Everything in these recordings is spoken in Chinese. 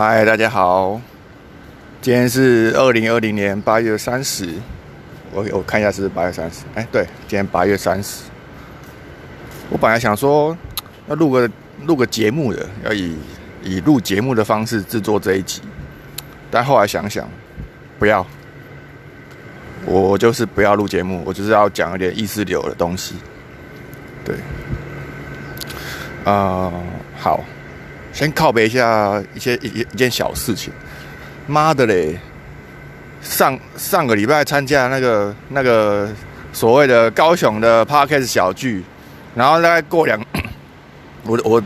嗨，大家好，今天是二零二零年八月三十，我我看一下是八月三十，哎，对，今天八月三十。我本来想说要录个录个节目的，要以以录节目的方式制作这一集，但后来想想，不要，我就是不要录节目，我就是要讲一点意识流的东西。对，啊，好。先靠背一下一些一一件小事情，妈的嘞！上上个礼拜参加那个那个所谓的高雄的 Parkes 小聚，然后大概过两，我我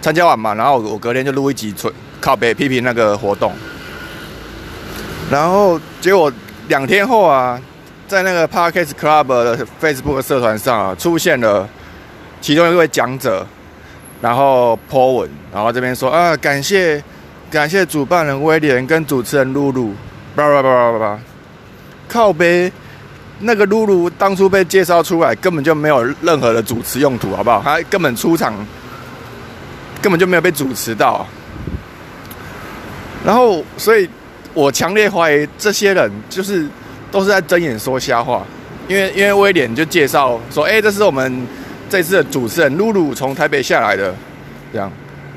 参加完嘛，然后我隔天就录一集靠背批评那个活动，然后结果两天后啊，在那个 Parkes Club 的 Facebook 社团上啊，出现了其中一位讲者。然后 po 文，然后这边说啊，感谢感谢主办人威廉跟主持人露露，叭叭叭叭叭叭，靠背，那个露露当初被介绍出来根本就没有任何的主持用途，好不好？他根本出场根本就没有被主持到，然后所以我强烈怀疑这些人就是都是在睁眼说瞎话，因为因为威廉就介绍说，哎，这是我们。这次的主持人露露从台北下来的，这样，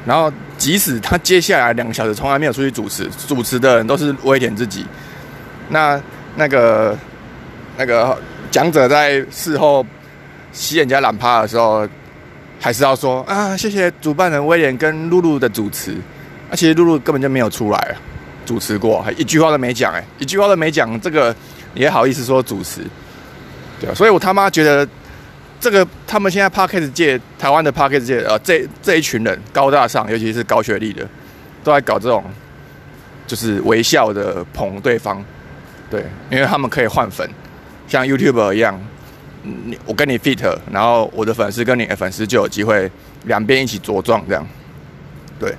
然后即使他接下来两个小时从来没有出去主持，主持的人都是威廉自己。那那个那个讲者在事后吸人家懒趴的时候，还是要说啊，谢谢主办人威廉跟露露的主持。啊，其实露露根本就没有出来主持过，还一句话都没讲，哎，一句话都没讲，这个也好意思说主持？对啊，所以我他妈觉得。这个他们现在 p a r k e s 界，台湾的 p a r k e s 界，呃，这这一群人高大上，尤其是高学历的，都在搞这种，就是微笑的捧对方，对，因为他们可以换粉，像 YouTube 一样，你我跟你 fit，然后我的粉丝跟你的粉丝就有机会两边一起茁壮，这样，对，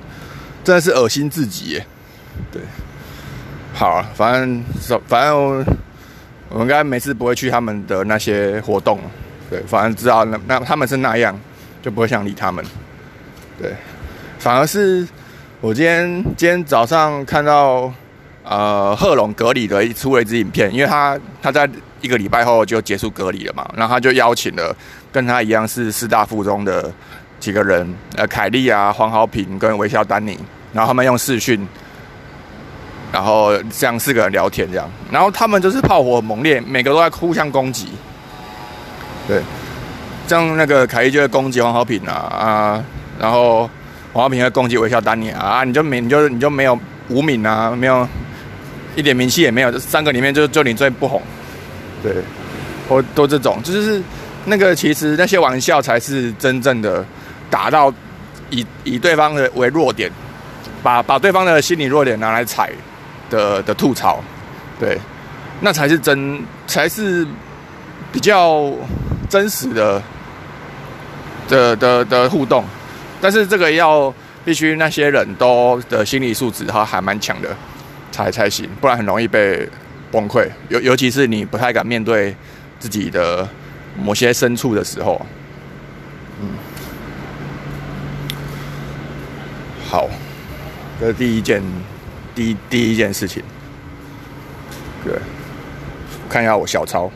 真的是恶心至极，对，好，啊反正反正我们应该每次不会去他们的那些活动。对，反正知道那那他们是那样，就不会想理他们。对，反而是我今天今天早上看到呃贺龙隔离的一出了一支影片，因为他他在一个礼拜后就结束隔离了嘛，然后他就邀请了跟他一样是四大附中的几个人，呃凯莉啊、黄豪平跟微笑丹尼，然后他们用视讯，然后这样四个人聊天这样，然后他们就是炮火猛烈，每个都在互相攻击。对，像那个凯莉就会攻击黄浩平啊啊，然后黄浩平会攻击微笑丹尼啊，你就没你就你就没有无名啊，没有一点名气也没有，这三个里面就就你最不红，对，或都这种，就是那个其实那些玩笑才是真正的打到以以对方的为弱点，把把对方的心理弱点拿来踩的的吐槽，对，那才是真才是比较。真实的的的的互动，但是这个要必须那些人都的心理素质他还蛮强的才才行，不然很容易被崩溃。尤尤其是你不太敢面对自己的某些深处的时候。嗯，好，这是第一件第第一件事情。对，看一下我小抄。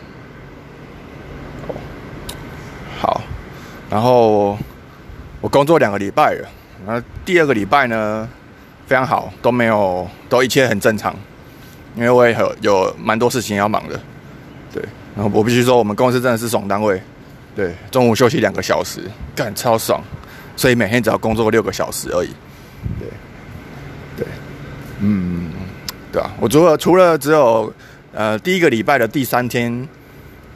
然后我工作两个礼拜了，然后第二个礼拜呢非常好，都没有，都一切很正常，因为我也有有蛮多事情要忙的，对。然后我必须说，我们公司真的是爽单位，对，中午休息两个小时，干超爽，所以每天只要工作六个小时而已，对，对，嗯，对啊，我除了除了只有呃第一个礼拜的第三天，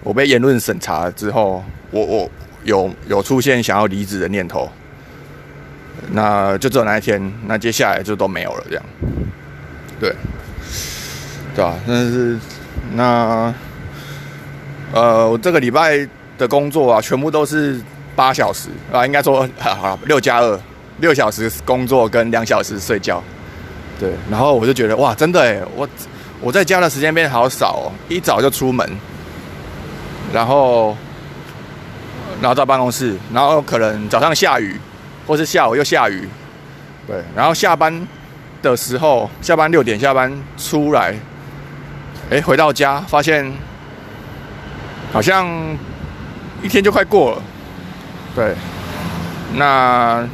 我被言论审查之后，我我。有有出现想要离职的念头，那就只有那一天，那接下来就都没有了，这样，对，对吧？但是那呃，我这个礼拜的工作啊，全部都是八小时啊，应该说好六加二，六小时工作跟两小时睡觉，对。然后我就觉得哇，真的哎，我我在家的时间变得好少哦，一早就出门，然后。然后到办公室，然后可能早上下雨，或是下午又下雨，对。然后下班的时候，下班六点下班出来，哎，回到家发现好像一天就快过了，对，那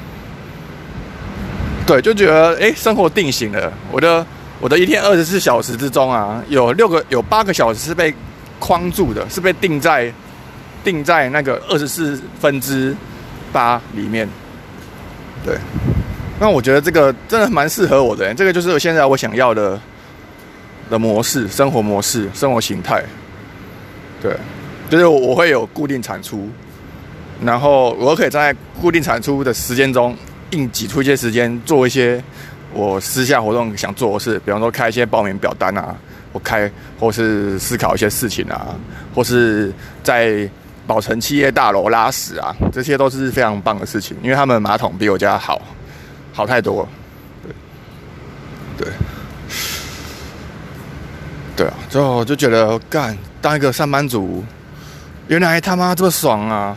对就觉得哎，生活定型了。我的我的一天二十四小时之中啊，有六个有八个小时是被框住的，是被定在定在那个二十四分之八里面，对。那我觉得这个真的蛮适合我的，这个就是现在我想要的的模式，生活模式、生活形态。对，就是我会有固定产出，然后我可以在固定产出的时间中，硬挤出一些时间做一些我私下活动想做的事，比方说开一些报名表单啊，我开或是思考一些事情啊，或是在宝城企业大楼拉屎啊，这些都是非常棒的事情，因为他们马桶比我家好。好太多，对，对，对啊，之后就觉得干当一个上班族，原来他妈这么爽啊！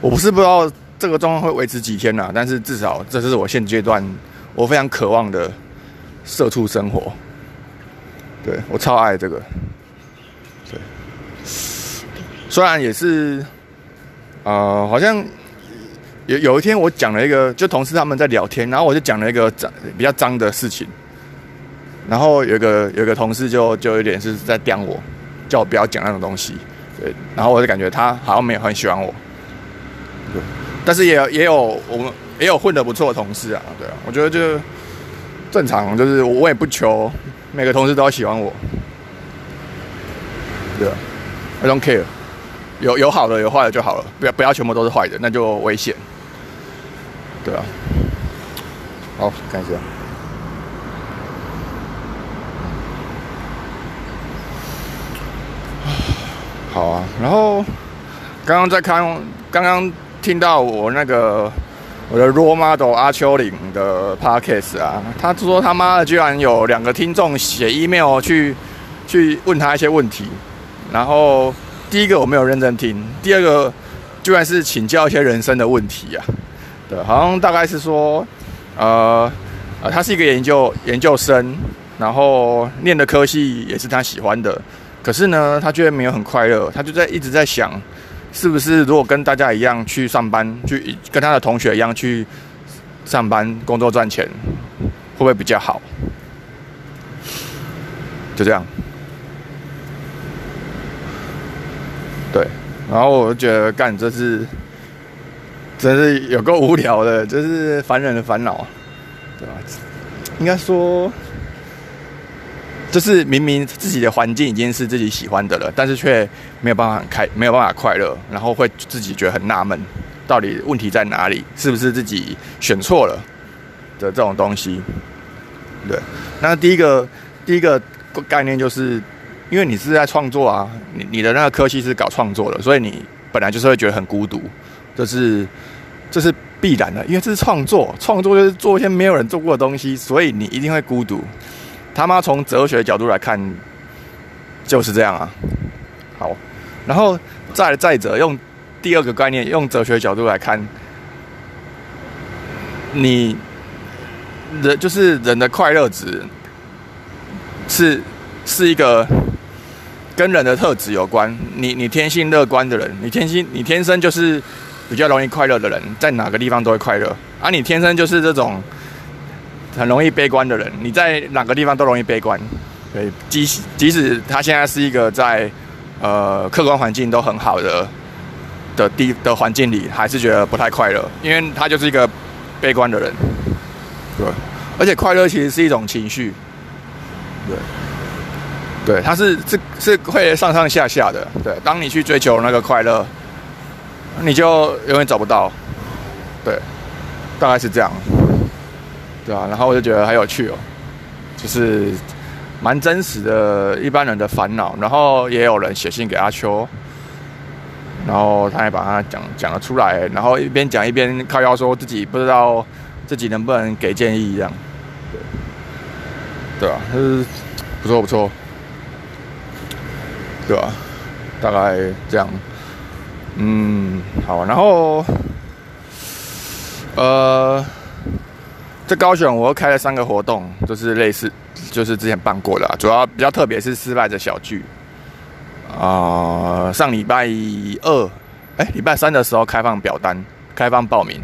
我不是不知道这个状况会维持几天呐，但是至少这是我现阶段我非常渴望的社畜生活。对我超爱这个，对，虽然也是，呃，好像。有有一天，我讲了一个，就同事他们在聊天，然后我就讲了一个脏比较脏的事情，然后有个有个同事就就有点是在刁我，叫我不要讲那种东西，对，然后我就感觉他好像没有很喜欢我，对，但是也也有我们也有混得不错的同事啊，对啊，我觉得就正常，就是我也不求每个同事都要喜欢我，对啊，I don't care，有有好的有坏的就好了，不要不要全部都是坏的，那就危险。对啊，好，看一下。好啊，然后刚刚在看，刚刚听到我那个我的 role model 阿秋岭的 podcast 啊，他说他妈的居然有两个听众写 email 去去问他一些问题，然后第一个我没有认真听，第二个居然是请教一些人生的问题啊。对，好像大概是说，呃，呃，他是一个研究研究生，然后念的科系也是他喜欢的，可是呢，他居然没有很快乐，他就在一直在想，是不是如果跟大家一样去上班，去跟他的同学一样去上班工作赚钱，会不会比较好？就这样，对，然后我就觉得干这是。真是有够无聊的，这是凡人的烦恼，对吧？应该说，就是明明自己的环境已经是自己喜欢的了，但是却没有办法开，没有办法快乐，然后会自己觉得很纳闷，到底问题在哪里？是不是自己选错了的这种东西？对，那第一个第一个概念就是，因为你是在创作啊，你你的那个科系是搞创作的，所以你本来就是会觉得很孤独。这是，这是必然的，因为这是创作，创作就是做一些没有人做过的东西，所以你一定会孤独。他妈从哲学角度来看，就是这样啊。好，然后再再者用第二个概念，用哲学角度来看，你人就是人的快乐值，是是一个。跟人的特质有关，你你天性乐观的人，你天性你天生就是比较容易快乐的人，在哪个地方都会快乐。而你天生就是这种很容易悲观的人，你在哪个地方都容易悲观。对，即即使他现在是一个在呃客观环境都很好的的地的环境里，还是觉得不太快乐，因为他就是一个悲观的人。对，而且快乐其实是一种情绪。对。对，它是是是会上上下下的。对，当你去追求那个快乐，你就永远找不到。对，大概是这样。对啊，然后我就觉得很有趣哦，就是蛮真实的一般人的烦恼。然后也有人写信给阿秋，然后他也把它讲讲了出来，然后一边讲一边靠腰说自己不知道自己能不能给建议这样。对，对啊，就是不错不错。对吧？大概这样。嗯，好。然后，呃，这高雄我又开了三个活动，就是类似，就是之前办过的，主要比较特别是失败的小聚。啊，上礼拜二，哎，礼拜三的时候开放表单，开放报名，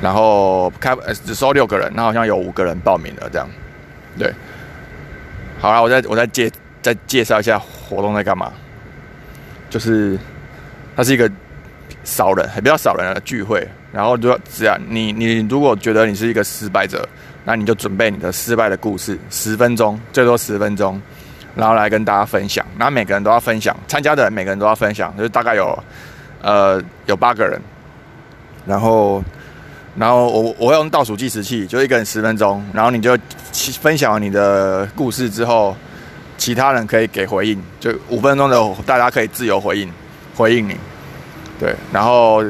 然后开只收六个人，那好像有五个人报名了，这样，对。好了，我再我再介再介绍一下活动在干嘛，就是它是一个少人，还比较少人的聚会。然后就只要，你你如果觉得你是一个失败者，那你就准备你的失败的故事，十分钟，最多十分钟，然后来跟大家分享。然后每个人都要分享，参加的人每个人都要分享，就是大概有呃有八个人。然后然后我我会用倒数计时器，就一个人十分钟，然后你就分享你的故事之后，其他人可以给回应，就五分钟的大家可以自由回应回应你，对，然后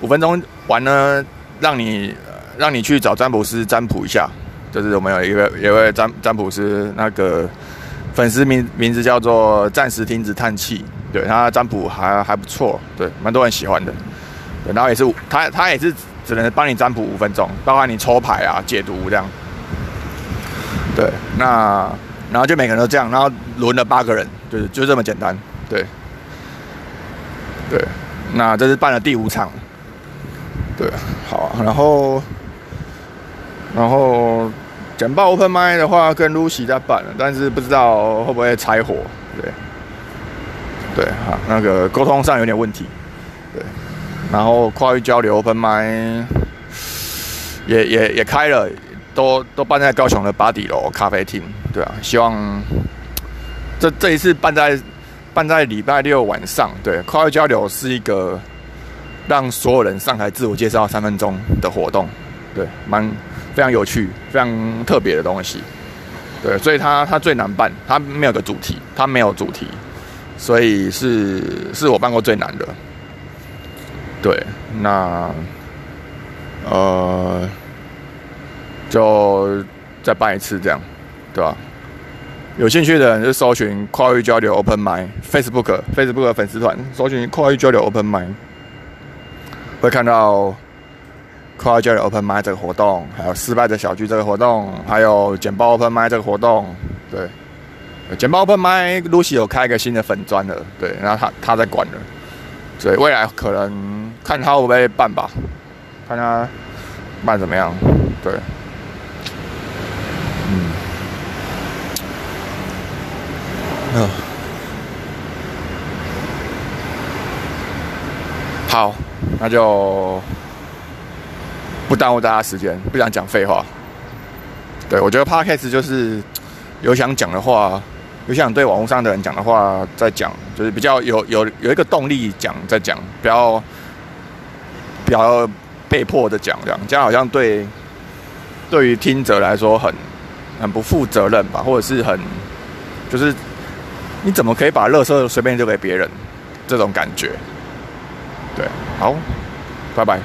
五分钟。完呢，让你让你去找占卜师占卜一下，就是我们有一个有位占占卜师，那个粉丝名名字叫做暂时停止叹气，对他占卜还还不错，对，蛮多人喜欢的。然后也是他他也是只能帮你占卜五分钟，包括你抽牌啊、解读这样。对，那然后就每个人都这样，然后轮了八个人，就是就这么简单，对，对，那这是办了第五场。对，好，然后，然后简报 open m i 的话，跟 Lucy 在办，但是不知道会不会拆火，对，对，哈，那个沟通上有点问题，对，然后跨域交流 open m i 也也也开了，都都办在高雄的巴底楼咖啡厅，对啊，希望这这一次办在办在礼拜六晚上，对，跨域交流是一个。让所有人上台自我介绍三分钟的活动，对，蛮非常有趣、非常特别的东西，对，所以它它最难办，它没有个主题，它没有主题，所以是是我办过最难的，对，那呃，就再办一次这样，对吧？有兴趣的人就搜寻跨域交流 Open Mind Facebook Facebook 粉丝团，搜寻跨域交流 Open Mind。会看到 Car j 的 Open m i 这个活动，还有失败的小聚这个活动，还有简报 Open m i 这个活动。对，简报 Open m i Lucy 有开一个新的粉砖了，对，然后他他在管了，所以未来可能看他会不会办吧，看他办怎么样。对，嗯，好。那就不耽误大家时间，不想讲废话。对我觉得 podcast 就是有想讲的话，有想对网络上的人讲的话再讲，就是比较有有有一个动力讲再讲，不要不要被迫的讲这样，这样好像对对于听者来说很很不负责任吧，或者是很就是你怎么可以把乐色随便丢给别人这种感觉。对，好，拜拜。